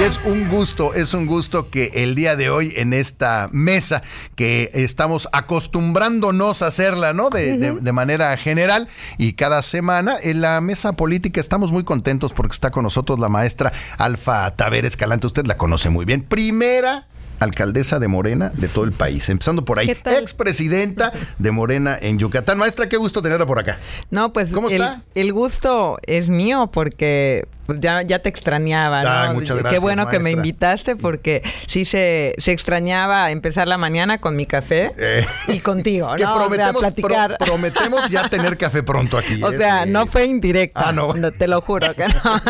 Y es un gusto, es un gusto que el día de hoy en esta mesa que estamos acostumbrándonos a hacerla, ¿no? De, de, manera general y cada semana en la mesa política estamos muy contentos porque está con nosotros la maestra Alfa Taver Escalante. Usted la conoce muy bien. Primera alcaldesa de Morena de todo el país. Empezando por ahí, expresidenta de Morena en Yucatán. Maestra, qué gusto tenerla por acá. No, pues ¿Cómo está? el gusto es mío porque ya, ya te extrañaba. ¿no? muchas gracias, Qué bueno que me invitaste porque sí se, se extrañaba empezar la mañana con mi café eh. y contigo, ¿no? prometemos, platicar. prometemos ya tener café pronto aquí. O sea, no fue indirecta. Ah, no. Te lo juro que no.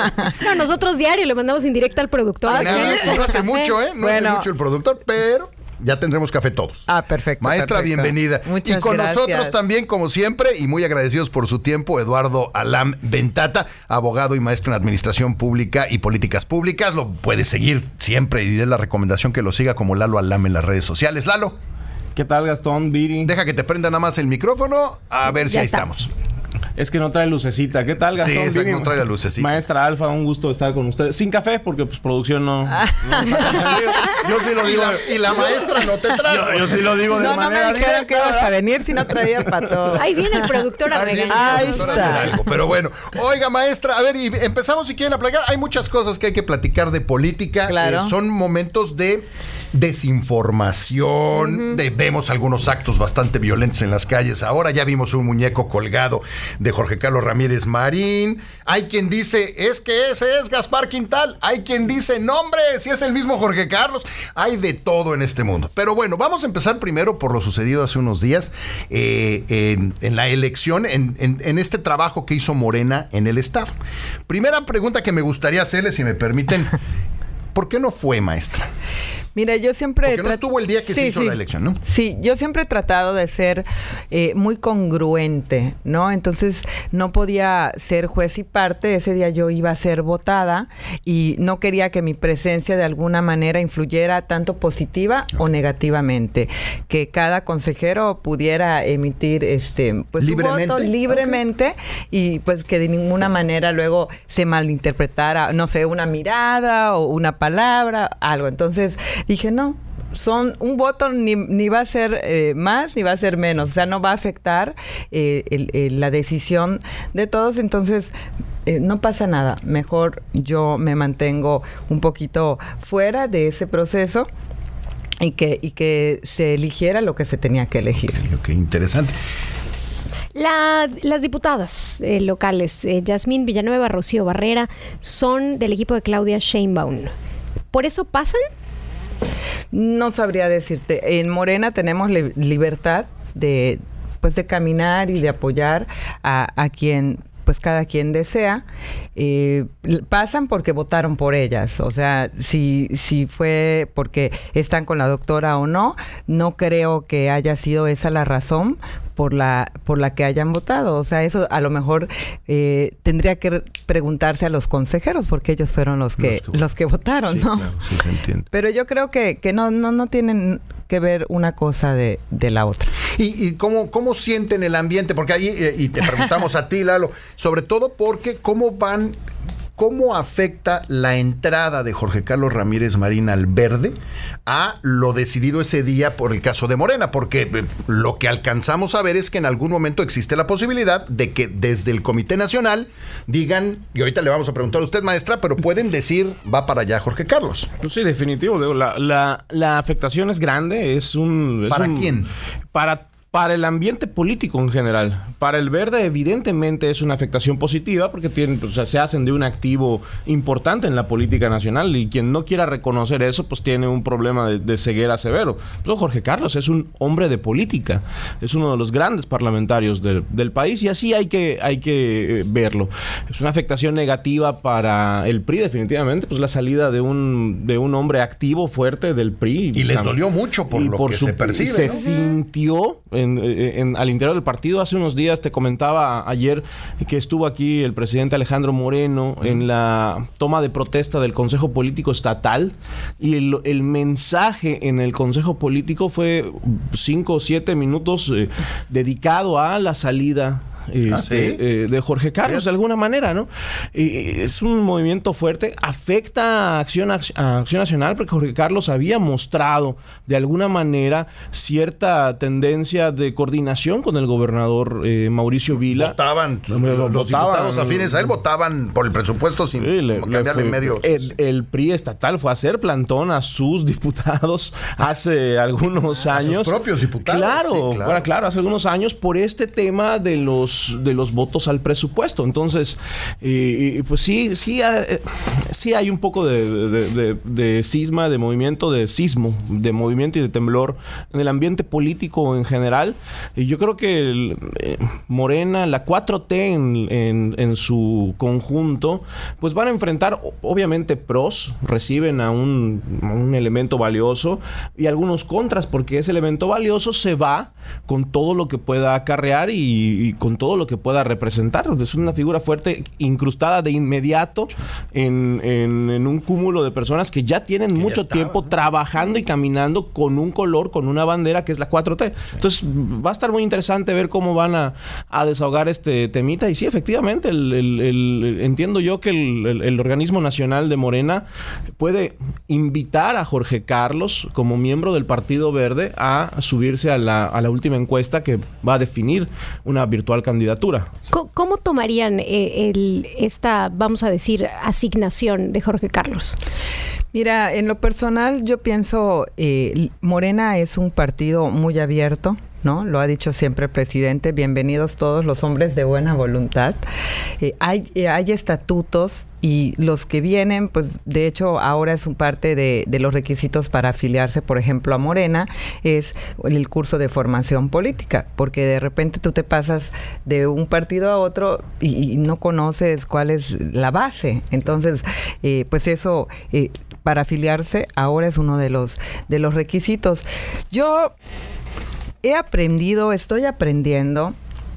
no, nosotros diario le mandamos indirecta al productor. Ah, no, hace mucho, ¿eh? No hace mucho el productor, pero ya tendremos café todos. Ah, perfecto. Maestra, bienvenida. Muchas y con gracias. nosotros también, como siempre, y muy agradecidos por su tiempo, Eduardo Alam Ventata, abogado y maestro en Administración Pública y Políticas Públicas. Lo puede seguir siempre y es la recomendación que lo siga como Lalo Alam en las redes sociales. Lalo. ¿Qué tal, Gastón, Viri? Deja que te prenda nada más el micrófono, a ver si ahí estamos. Es que no trae lucecita. ¿Qué tal, Gastón? Sí, no trae la lucecita. Maestra Alfa, un gusto estar con ustedes. Sin café, porque pues producción no... Ah. yo sí lo digo. Y la, maestra no te trae. Yo, sí lo digo de no, manera No me dijeron que ibas a venir si no traía para todo. Ahí viene el productor a Ahí algo. Pero bueno, oiga, maestra, a ver, y empezamos si quieren a platicar. Hay muchas cosas que hay que platicar de política. Claro. Eh, son momentos de desinformación, de, vemos algunos actos bastante violentos en las calles. Ahora ya vimos un muñeco colgado de Jorge Carlos Ramírez Marín. Hay quien dice, es que ese es Gaspar Quintal. Hay quien dice, no hombre, si es el mismo Jorge Carlos. Hay de todo en este mundo. Pero bueno, vamos a empezar primero por lo sucedido hace unos días eh, en, la elección, en, en este trabajo que hizo Morena en el Estado. Primera pregunta que me gustaría hacerle, si me permiten. ¿Por qué no fue, maestra? Mira, yo siempre... Porque no estuvo el día que se hizo la elección, ¿no? Sí, yo siempre he tratado de ser eh, muy congruente, ¿no? Entonces no podía ser juez y parte, ese día yo iba a ser votada y no quería que mi presencia de alguna manera influyera tanto positiva o negativamente, que cada consejero pudiera emitir este pues libremente, voto libremente y pues que de ninguna manera luego se malinterpretara, no sé, una mirada o una palabra, algo. Entonces dije, no, son un voto ni, ni va a ser eh, más ni va a ser menos, o sea, no va a afectar eh, el, el, la decisión de todos, entonces eh, no pasa nada, mejor yo me mantengo un poquito fuera de ese proceso. Y que, y que se eligiera lo que se tenía que elegir. Ok, interesante. La, las diputadas eh, locales, eh, Yasmín Villanueva, Rocío Barrera, son del equipo de Claudia Sheinbaum. ¿Por eso pasan? No sabría decirte. En Morena tenemos li libertad de pues de caminar y de apoyar a, a quien pues cada quien desea, eh, pasan porque votaron por ellas. O sea, si, si fue porque están con la doctora o no, no creo que haya sido esa la razón por la, por la que hayan votado. O sea, eso a lo mejor eh, tendría que preguntarse a los consejeros, porque ellos fueron los que, los que, los que votaron, sí, ¿no? Claro, sí, Pero yo creo que, que no, no, no tienen que ver una cosa de, de la otra. ¿Y, y cómo, cómo sienten el ambiente? Porque ahí, eh, y te preguntamos a ti, Lalo, sobre todo porque cómo van ¿Cómo afecta la entrada de Jorge Carlos Ramírez Marín al verde a lo decidido ese día por el caso de Morena? Porque eh, lo que alcanzamos a ver es que en algún momento existe la posibilidad de que desde el Comité Nacional digan, y ahorita le vamos a preguntar a usted, maestra, pero pueden decir, va para allá Jorge Carlos. Pues sí, definitivo. La, la, la afectación es grande, es un... Es ¿Para un, quién? Para para el ambiente político en general. Para el verde, evidentemente, es una afectación positiva porque tienen, pues, o sea, se hacen de un activo importante en la política nacional y quien no quiera reconocer eso, pues tiene un problema de, de ceguera severo. Pero Jorge Carlos es un hombre de política, es uno de los grandes parlamentarios del, del país y así hay que, hay que eh, verlo. Es una afectación negativa para el PRI, definitivamente, pues la salida de un, de un hombre activo, fuerte del PRI. Y les dolió mucho por lo por que su, se percibe. Se ¿no? sintió en, en, al interior del partido. Hace unos días te comentaba ayer que estuvo aquí el presidente Alejandro Moreno en la toma de protesta del Consejo Político Estatal y el, el mensaje en el Consejo Político fue cinco o siete minutos eh, dedicado a la salida este, Ah, ¿sí? eh, de Jorge Carlos, de alguna manera, ¿no? Y es un movimiento fuerte, afecta a Acción, Ac- a Acción Nacional, porque Jorge Carlos había mostrado de alguna manera cierta tendencia de coordinación con el gobernador eh, Mauricio Vila. Votaban, No, los votaban. diputados afines a él votaban por el presupuesto sin Sí, le- le cambiarle fue- medio. El, el PRI estatal fue a hacer plantón a sus diputados hace algunos Ah, a sus años. propios diputados, Claro, sí, claro. claro, claro, hace algunos años por este tema de los de los votos al presupuesto. Entonces, pues sí, sí, eh, sí hay un poco de, de- de- de cisma, de movimiento, de sismo, de movimiento y de temblor en el ambiente político en general. Y yo creo que el, eh, Morena, la 4T en, en- en su conjunto, pues van a enfrentar obviamente pros, reciben a un, un elemento valioso y algunos contras, porque ese elemento valioso se va con todo lo que pueda acarrear y, y con todo lo que pueda representar. Es una figura fuerte, incrustada de inmediato en, en- en un cúmulo de personas que ya tienen mucho tiempo ¿no? trabajando y caminando con un color, con una bandera que es la 4T. Entonces va a estar muy interesante ver cómo van a, a desahogar este temita. Y sí, efectivamente, el- el- el- entiendo yo que el organismo nacional de Morena puede invitar a Jorge Carlos como miembro del Partido Verde a subirse a la, a la última encuesta que va a definir una virtual candidatura. ¿Cómo tomarían eh, el, esta, vamos a decir, asignación de Jorge Carlos? Mira, en lo personal yo pienso, eh, Morena es un partido muy abierto, ¿no? Lo ha dicho siempre el presidente, bienvenidos todos los hombres de buena voluntad. Eh, hay, eh, hay estatutos y los que vienen, pues de hecho ahora es un parte de, de los requisitos para afiliarse, por ejemplo, a Morena, es el curso de formación política, porque de repente tú te pasas de un partido a otro y, y no conoces cuál es la base. Entonces, eh, pues eso... eh, para afiliarse ahora es uno de los de los requisitos. Yo he aprendido, estoy aprendiendo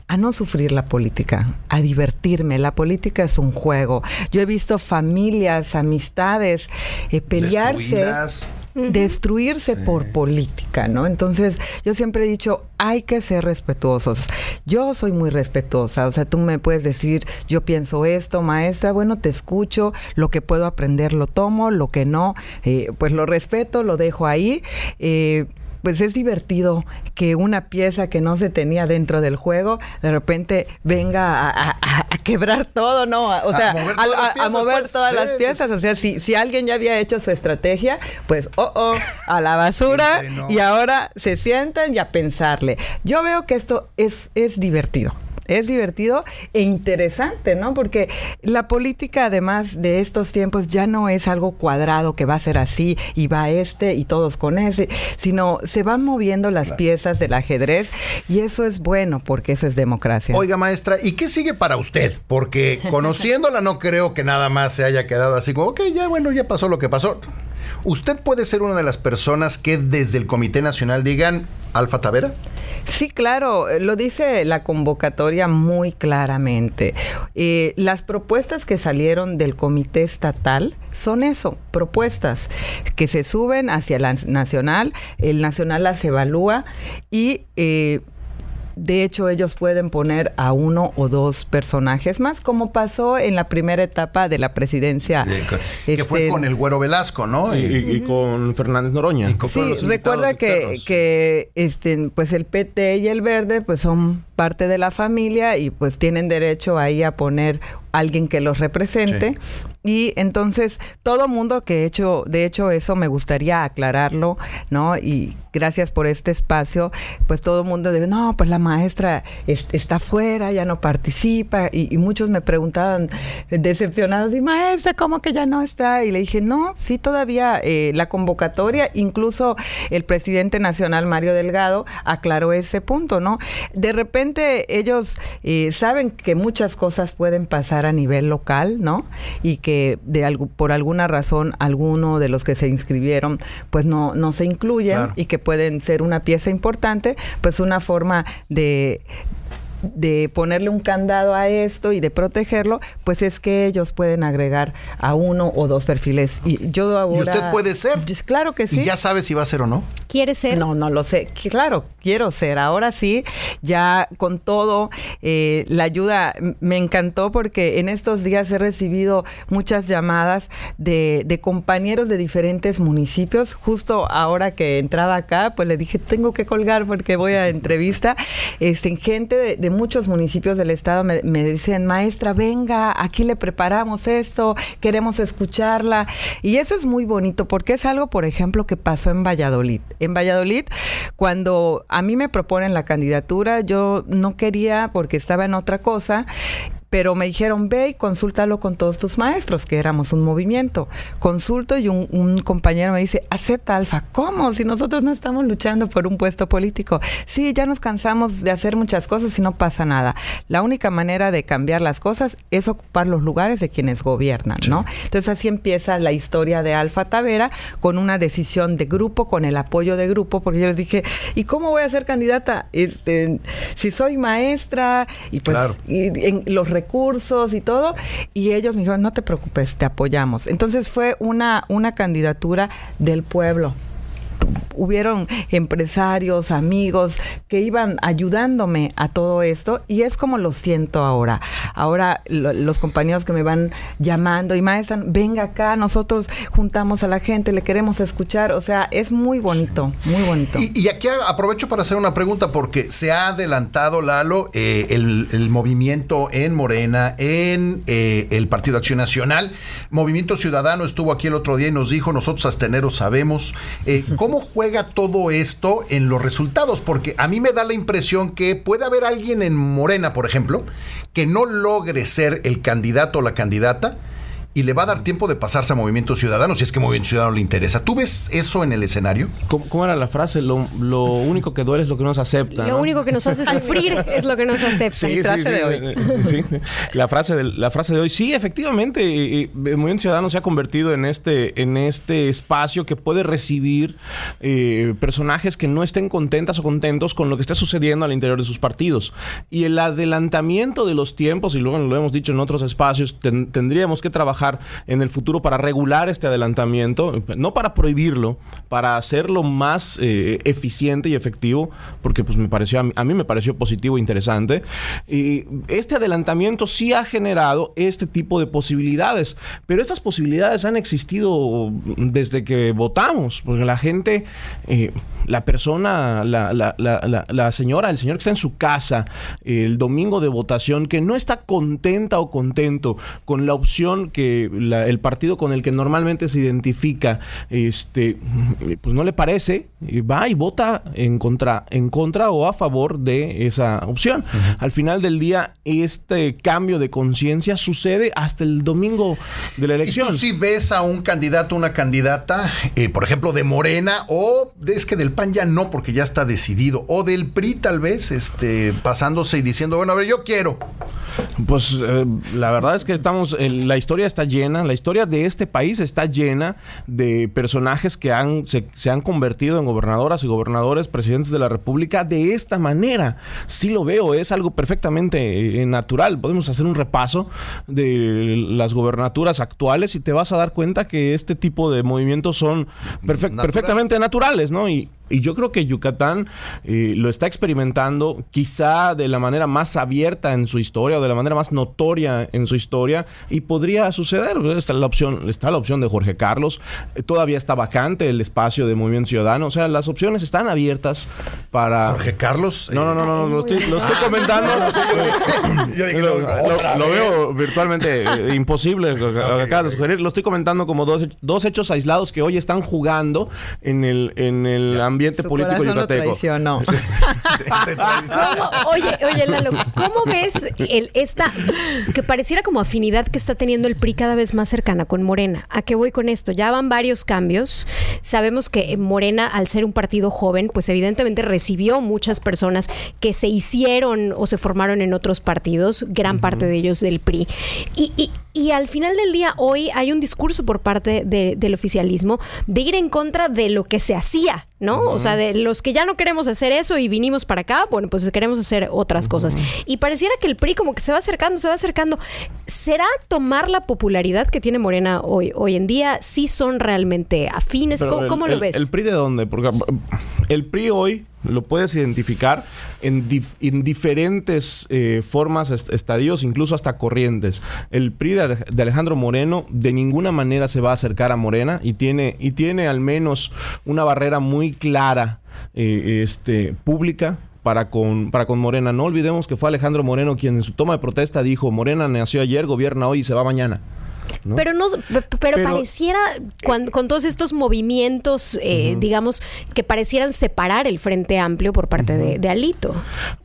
a no sufrir la política, a divertirme. La política es un juego. Yo he visto familias, amistades eh, pelearse Destruidas. destruirse por política, ¿no? Entonces, yo siempre he dicho, hay que ser respetuosos. Yo soy muy respetuosa, o sea, tú me puedes decir, yo pienso esto, maestra, bueno, te escucho, lo que puedo aprender lo tomo, lo que no, eh, pues lo respeto, lo dejo ahí. Eh, pues es divertido que una pieza que no se tenía dentro del juego de repente venga a, a- a- a quebrar todo, ¿no? O A sea, mover a, todas las a- a piezas, mover pues. todas Sí, las sí, piezas. O sea, si, si alguien ya había hecho su estrategia, pues, oh, oh, a la basura no. y ahora se sientan y a pensarle. Yo veo que esto es, es divertido. Es divertido e interesante, ¿no? Porque la política, además de estos tiempos, ya no es algo cuadrado que va a ser así y va este y todos con ese, sino se van moviendo las piezas del ajedrez y eso es bueno porque eso es democracia. Oiga, maestra, ¿y qué sigue para usted? Porque conociéndola no creo que nada más se haya quedado así como, ok, ya bueno, ya pasó lo que pasó. ¿Usted puede ser una de las personas que desde el Comité Nacional digan Alfa Tavera? Sí, claro, lo dice la convocatoria muy claramente. Eh, las propuestas que salieron del comité estatal son eso, propuestas que se suben hacia la nacional, el nacional las evalúa y... eh, de hecho, ellos pueden poner a uno o dos personajes más, como pasó en la primera etapa de la presidencia. Que- que fue este, con el Güero Velasco, ¿no? Y, Y- con Fernández Noroña. Y con- Sí, recuerda que, este, pues el PT y el Verde pues son parte de la familia y pues tienen derecho ahí a poner alguien que los represente. Y entonces todo mundo que he hecho, de hecho eso me gustaría aclararlo, ¿no? Y gracias por este espacio, pues todo el mundo dice, no, pues la maestra es- está fuera, ya no participa. Y, y muchos me preguntaban decepcionados, y maestra, ¿cómo que ya no está? Y le dije, no, sí todavía eh, la convocatoria, incluso el presidente nacional Mario Delgado aclaró ese punto, ¿no? De repente ellos eh, saben que muchas cosas pueden pasar a nivel local, ¿no? Y que de algo, por alguna razón alguno de los que se inscribieron pues no, no se incluyen Claro. y que pueden ser una pieza importante, pues una forma de de ponerle un candado a esto y de protegerlo, pues es que ellos pueden agregar a uno o dos perfiles. Y yo ahora... ¿Y usted puede ser? Claro que sí. ¿Y ya sabe si va a ser o no? ¿Quiere ser? No, no lo sé. Claro, quiero ser. Ahora sí, ya con todo, eh, la ayuda me encantó porque en estos días he recibido muchas llamadas de, de compañeros de diferentes municipios. Justo ahora que entraba acá, pues le dije, tengo que colgar porque voy a entrevista. Este, gente de, de muchos municipios del estado me, me dicen, maestra, venga, aquí le preparamos esto, queremos escucharla. Y eso es muy bonito porque es algo, por ejemplo, que pasó en Valladolid. En Valladolid, cuando a mí me proponen la candidatura, yo no quería porque estaba en otra cosa pero me dijeron, ve y consúltalo con todos tus maestros, que éramos un movimiento. Consulto y un, un, compañero me dice, acepta Alfa. ¿Cómo? Si nosotros no estamos luchando por un puesto político. Sí, ya nos cansamos de hacer muchas cosas y no pasa nada. La única manera de cambiar las cosas es ocupar los lugares de quienes gobiernan, sí. ¿no? Entonces así empieza la historia de Alfa Tavera con una decisión de grupo, con el apoyo de grupo, porque yo les dije, ¿y cómo voy a ser candidata? Este, si soy maestra y pues claro. y en los recursos y todo. Y ellos me dijeron, no te preocupes, te apoyamos. Entonces fue una, una candidatura del pueblo hubieron empresarios, amigos que iban ayudándome a todo esto y es como lo siento ahora. Ahora lo, los compañeros que me van llamando y maestra, venga acá, nosotros juntamos a la gente, le queremos escuchar, o sea, es muy bonito, muy bonito. Y, y aquí aprovecho para hacer una pregunta porque se ha adelantado, Lalo, eh, el, el, movimiento en Morena, en eh, el Partido Acción Nacional. Movimiento Ciudadano estuvo aquí el otro día y nos dijo, nosotros hasta enero sabemos eh, cómo juega todo esto en los resultados? Porque a mí me da la impresión que puede haber alguien en Morena, por ejemplo, que no logre ser el candidato o la candidata y le va a dar tiempo de pasarse a Movimiento Ciudadano si es que Movimiento Ciudadano le interesa. ¿Tú ves eso en el escenario? ¿Cómo, cómo era la frase? Lo, lo, único que duele es lo que nos acepta. Lo ¿no? único que nos hace sufrir es lo que nos acepta. Sí, la frase sí, de hoy. Sí, la, frase de, la frase de hoy. Sí, efectivamente, eh, el Movimiento Ciudadano se ha convertido en este, en este espacio que puede recibir eh, personajes que no estén contentas o contentos con lo que está sucediendo al interior de sus partidos. Y el adelantamiento de los tiempos, y luego lo hemos dicho en otros espacios, ten, tendríamos que trabajar en el futuro para regular este adelantamiento, no para prohibirlo, para hacerlo más eh, eficiente y efectivo, porque pues me pareció a mí, a mí, me pareció positivo e interesante. Y este adelantamiento sí ha generado este tipo de posibilidades, pero estas posibilidades han existido desde que votamos, porque la gente, eh, la persona, la, la, la, la, señora, el señor que está en su casa el domingo de votación, que no está contenta o contento con la opción que la, el partido con el que normalmente se identifica, este, pues no le parece, va y vota en contra, en contra o a favor de esa opción. Uh -huh. Al final del día, este cambio de conciencia sucede hasta el domingo de la elección. ¿Y tú si ves a un candidato, una candidata, eh, por ejemplo, de Morena, o es que del PAN ya no, porque ya está decidido, o del PRI tal vez, este, pasándose y diciendo, bueno, a ver, yo quiero. Pues eh, la verdad es que estamos, eh, la historia está llena, la historia de este país está llena de personajes que han, se, se, han convertido en gobernadoras y gobernadores, presidentes de la República de esta manera. Sí lo veo, es algo perfectamente eh, natural. Podemos hacer un repaso de las gobernaturas actuales y te vas a dar cuenta que este tipo de movimientos son perfect, perfectamente naturales, ¿no? Y, y yo creo que Yucatán eh, lo está experimentando quizá de la manera más abierta en su historia o de la manera más notoria en su historia y podría suceder. Está la opción, está la opción de Jorge Carlos, eh, todavía está vacante el espacio de Movimiento Ciudadano, o sea, las opciones están abiertas para... Jorge Carlos. No, no, no, no, lo estoy, lo estoy comentando. yo dije, lo, lo, lo, veo virtualmente eh, imposible lo que acabas de sugerir. Lo estoy comentando como dos, dos hechos aislados que hoy están jugando en el, en el ambiente Su político yucateco. No oye, oye, Lalo, ¿cómo ves el, esta que pareciera como afinidad que está teniendo el PRI cada vez más cercana con Morena? ¿A qué voy con esto? Ya van varios cambios. Sabemos que Morena, al ser un partido joven, pues evidentemente recibió muchas personas que se hicieron o se formaron en otros partidos, gran uh -huh. parte de ellos del PRI. Y, y Y al final del día, hoy hay un discurso por parte de- del oficialismo de ir en contra de lo que se hacía, ¿no? O sea, de los que ya no queremos hacer eso y vinimos para acá, bueno, pues queremos hacer otras cosas. Y pareciera que el PRI como que se va acercando, se va acercando. ¿Será tomar la popularidad que tiene Morena hoy, hoy en día? ¿Sí son realmente afines? Pero ¿Cómo, el- cómo lo ves? ¿El PRI de dónde? Porque el PRI hoy lo puedes identificar en, en diferentes eh, formas, est- estadios, incluso hasta corrientes. El PRI de, de Alejandro Moreno de ninguna manera se va a acercar a Morena y tiene, y tiene al menos una barrera muy clara eh, este, pública para con, para con Morena. No olvidemos que fue Alejandro Moreno quien en su toma de protesta dijo, Morena nació ayer, gobierna hoy y se va mañana. ¿No? Pero no, pero, Pero- pareciera cuan- con, todos estos movimientos, eh, digamos, que parecieran separar el Frente Amplio por parte de, de Alito.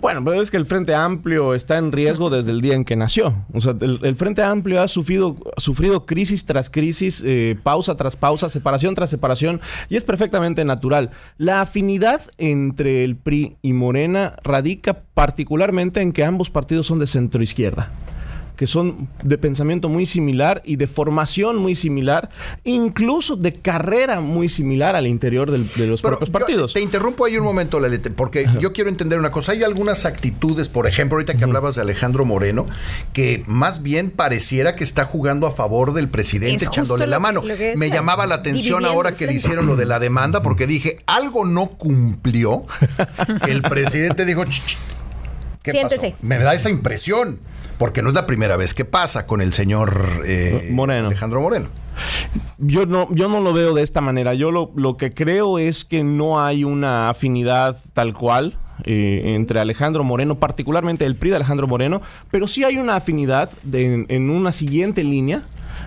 Bueno, pero es que el Frente Amplio está en riesgo desde el día en que nació. O sea, el, el Frente Amplio ha sufrido, sufrido crisis tras crisis, eh, pausa tras pausa, separación tras separación, y es perfectamente natural. La afinidad entre el PRI y Morena radica particularmente en que ambos partidos son de centro izquierda que son de pensamiento muy similar y de formación muy similar, incluso de carrera muy similar al interior del- de los Pero propios partidos. te interrumpo ahí un momento, Lalete, porque yo quiero entender una cosa. Hay algunas actitudes, por ejemplo, ahorita que hablabas de Alejandro Moreno, que más bien pareciera que está jugando a favor del presidente, Es echándole la mano. Me llamaba la atención ahora que le hicieron lo de la demanda, porque dije, algo no cumplió. El presidente dijo, "Ch, ch, ¿qué Siéntese. pasó? Me da esa impresión, porque no es la primera vez que pasa con el señor eh, Moreno. Alejandro Moreno. Yo no, yo no lo veo de esta manera. Yo lo, lo que creo es que no hay una afinidad tal cual eh, entre Alejandro Moreno, particularmente el PRI de Alejandro Moreno, pero sí hay una afinidad de- en, en una siguiente línea.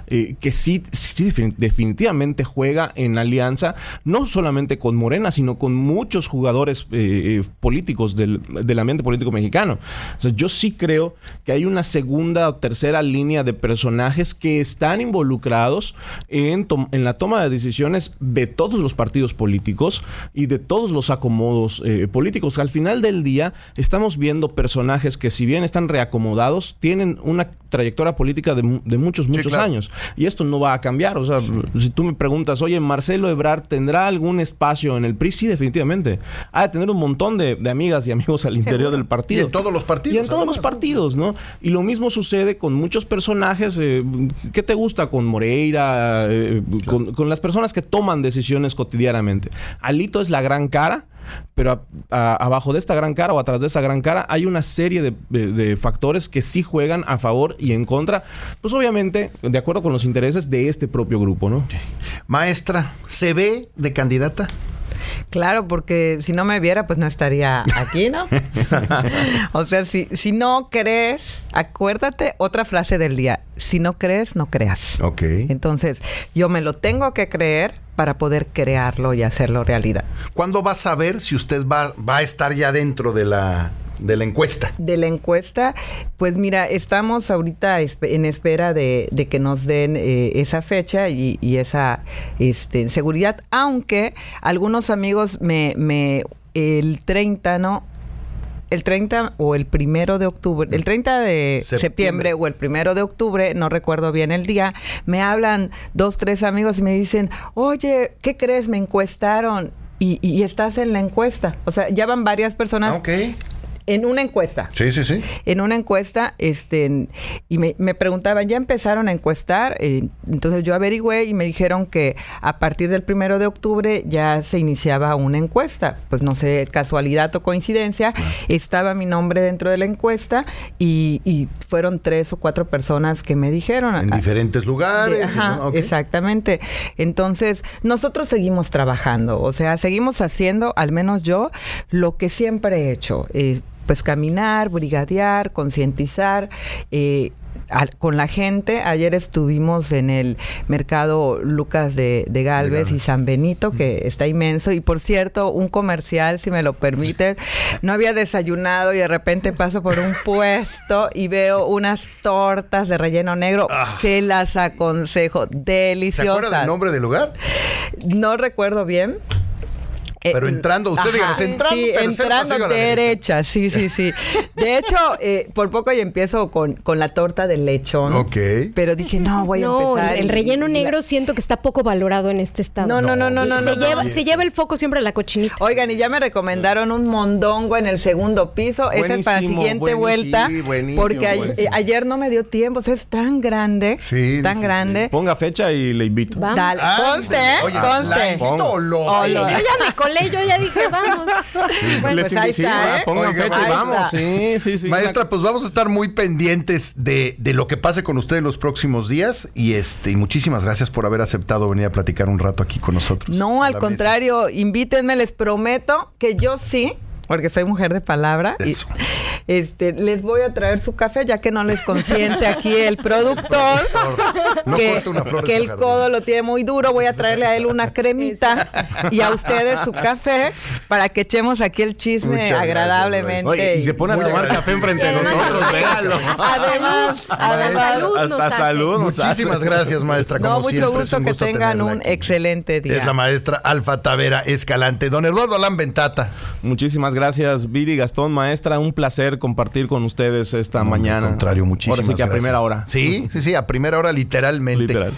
Eh, que sí, sí defin- definitivamente juega en alianza, no solamente con Morena, sino con muchos jugadores eh, eh, políticos del, del ambiente político mexicano. O sea, yo sí creo que hay una segunda o tercera línea de personajes que están involucrados en, en la toma de decisiones de todos los partidos políticos y de todos los acomodos eh, políticos. Al final del día estamos viendo personajes que si bien están reacomodados, tienen una trayectoria política de, de muchos, muchos claro. años. Y esto no va a cambiar. O sea, si tú me preguntas, oye, Marcelo Ebrard tendrá algún espacio en el PRI, sí, definitivamente. Ha de tener un montón de, de amigas y amigos al interior Seguro. del partido. Y en todos los partidos, Y en todos los partidos, ¿no? Y lo mismo sucede con muchos personajes. eh, ¿Qué te gusta con Moreira? eh, con, con las personas que toman decisiones cotidianamente. Alito es la gran cara. Pero abajo de esta gran cara o atrás de esta gran cara hay una serie de factores que sí juegan a favor y en contra, pues obviamente de acuerdo con los intereses de este propio grupo, ¿no? Maestra, ¿se ve de candidata? Claro, porque si no me viera, pues no estaría aquí, ¿no? o sea, si, si no crees, acuérdate otra frase del día, si no crees, no creas. Ok. Entonces, yo me lo tengo que creer para poder crearlo y hacerlo realidad. ¿Cuándo va a saber si usted va, va a estar ya dentro de la, de la encuesta? De la encuesta, pues mira, estamos ahorita en espera de, de que nos den eh, esa fecha y, y esa este, seguridad, aunque algunos amigos me, me el 30, ¿no? El 30 o el primero de octubre, el 30 de Septiembre. septiembre, o el primero de octubre, no recuerdo bien el día, me hablan dos, tres amigos y me dicen, oye, ¿qué crees? Me encuestaron y, y estás en la encuesta. O sea, ya van varias personas Ah. En una encuesta. Sí, sí, sí. En una encuesta, este, y me, me preguntaban, ¿ya empezaron a encuestar? Eh, entonces yo averigüé y me dijeron que a partir del primero de octubre ya se iniciaba una encuesta. Pues no sé, casualidad o coincidencia, estaba mi nombre dentro de la encuesta y, y fueron tres o cuatro personas que me dijeron. En ah, diferentes lugares. de- ajá, ¿no? Exactamente. Entonces, nosotros seguimos trabajando, o sea, seguimos haciendo, al menos yo, lo que siempre he hecho. eh, pues caminar, brigadear, concientizar. eh, al- con la gente, ayer estuvimos en el mercado Lucas de, de Galvez y San Benito, que está inmenso. Y por cierto, un comercial, si me lo permiten, no había desayunado y de repente paso por un puesto y veo unas tortas de relleno negro. Se las aconsejo, ¿Se deliciosas. acuerda del nombre del lugar? No recuerdo bien. Eh, Pero entrando, usted díganos, entrando, Sí, entrando pasillo a la derecha, sí, sí, sí. De hecho, eh, por poco y empiezo con, con la torta de lechón. Ok. Pero dije, no, voy a No, empezar. el relleno la- negro siento que está poco valorado en este estado. No, no, no, no, no. se, no, lleva, no. se lleva el foco siempre a la cochinita. Oigan, y ya me recomendaron un mondongo en el segundo piso. Esa es para la Buenísimo, siguiente buenísimo, vuelta. sí, buenísimo, porque a- buenísimo. eh, ayer no me dio tiempo. O sea, es tan grande. Sí, Tan sí, grande. Ponga fecha y le invito. Vamos. Dale, conste, oye, ¿la conste. invito lo- Yo ya me colé, yo ya dije, vamos. Bueno, Les pues ahí sí, está, ah, ¿eh? Pongan Oiga, fecha y ahí vamos. está. Sí, sí, sí. Maestra, pues vamos a estar muy pendientes de, de lo que pase con usted en los próximos días. Y este, y muchísimas gracias por haber aceptado venir a platicar un rato aquí con nosotros. No, al contrario, invítenme, les prometo que yo sí, porque soy mujer de palabra, y, este, les voy a traer su café, ya que no les consiente aquí el productor. No que, una flor que el jardín. codo lo tiene muy duro, voy a traerle a él una cremita y a ustedes su café para que echemos aquí el chisme Muchas gracias, agradablemente. Oye, y se pone a tomar café enfrente de nosotros, véanlo. Además, además. salud Hasta hace. salud nos Muchísimas hace. gracias, maestra. No, Como mucho siempre, es gusto un que tengan un aquí. excelente día. Es la maestra Alfa Tavera Escalante. Don Eduardo Alán Ventata. Muchísimas gracias, Viri Gastón, maestra. Un placer compartir con ustedes esta mañana. Al contrario, muchísimas Ahora sí que a gracias. primera hora. Sí, sí, sí, a primera hora literalmente. Literal.